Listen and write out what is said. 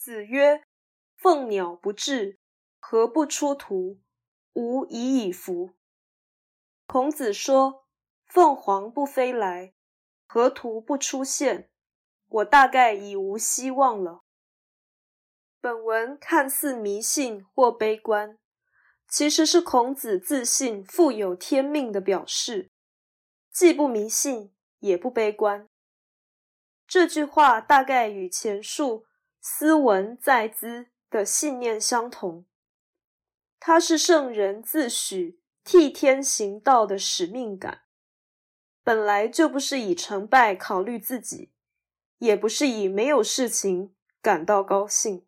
子曰：“凤鸟不至，何不出图？吾已矣夫。”孔子说：“凤凰不飞来，河图不出现，我大概已无希望了。”本文看似迷信或悲观，其实是孔子自信富有天命的表示，既不迷信也不悲观。这句话大概与前述“斯文在兹”的信念相同，他是圣人自诩替天行道的使命感，本来就不是以成败考虑自己，也不是以没有事情感到高兴。